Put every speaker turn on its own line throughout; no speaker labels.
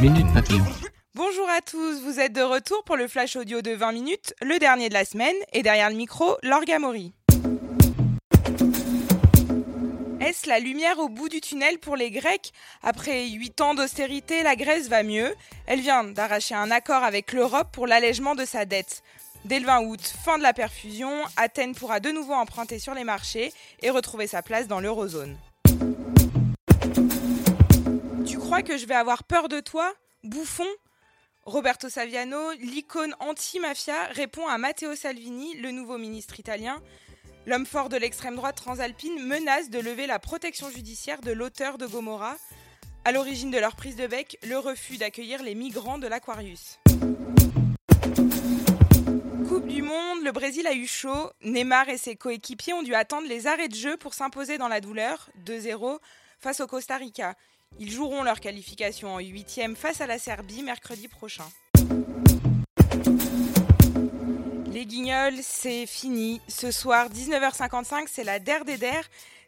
Minute Papillon.
Bonjour à tous, vous êtes de retour pour le flash audio de 20 minutes, le dernier de la semaine, et derrière le micro, Lorga Mori. Est-ce la lumière au bout du tunnel pour les Grecs? Après 8 ans d'austérité, la Grèce va mieux. Elle vient d'arracher un accord avec l'Europe pour l'allègement de sa dette. Dès le 20 août, fin de la perfusion, Athènes pourra de nouveau emprunter sur les marchés et retrouver sa place dans l'eurozone. Tu crois que je vais avoir peur de toi Bouffon? Roberto Saviano, l'icône anti-mafia, répond à Matteo Salvini, le nouveau ministre italien. L'homme fort de l'extrême droite transalpine menace de lever la protection judiciaire de l'auteur de Gomorra. À l'origine de leur prise de bec, le refus d'accueillir les migrants de l'Aquarius. Le Brésil a eu chaud. Neymar et ses coéquipiers ont dû attendre les arrêts de jeu pour s'imposer dans la douleur, 2-0, face au Costa Rica. Ils joueront leur qualification en huitième face à la Serbie mercredi prochain. Les guignols, c'est fini. Ce soir, 19h55, c'est la DER des.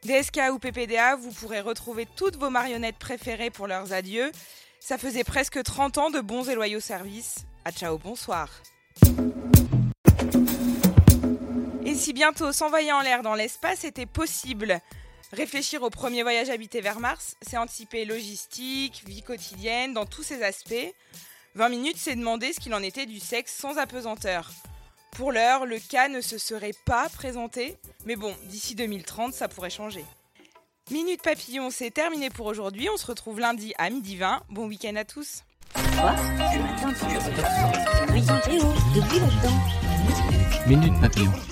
DSK ou PPDA, vous pourrez retrouver toutes vos marionnettes préférées pour leurs adieux. Ça faisait presque 30 ans de bons et loyaux services. À ciao, bonsoir. Et si bientôt s'envoyer en l'air dans l'espace était possible? Réfléchir au premier voyage habité vers Mars, c'est anticiper logistique, vie quotidienne, dans tous ses aspects. 20 minutes, c'est demander ce qu'il en était du sexe sans apesanteur. Pour l'heure, le cas ne se serait pas présenté, mais bon, d'ici 2030, ça pourrait changer. Minute Papillon, c'est terminé pour aujourd'hui. On se retrouve lundi à midi 20. Bon week-end à tous.
Minute Minuten.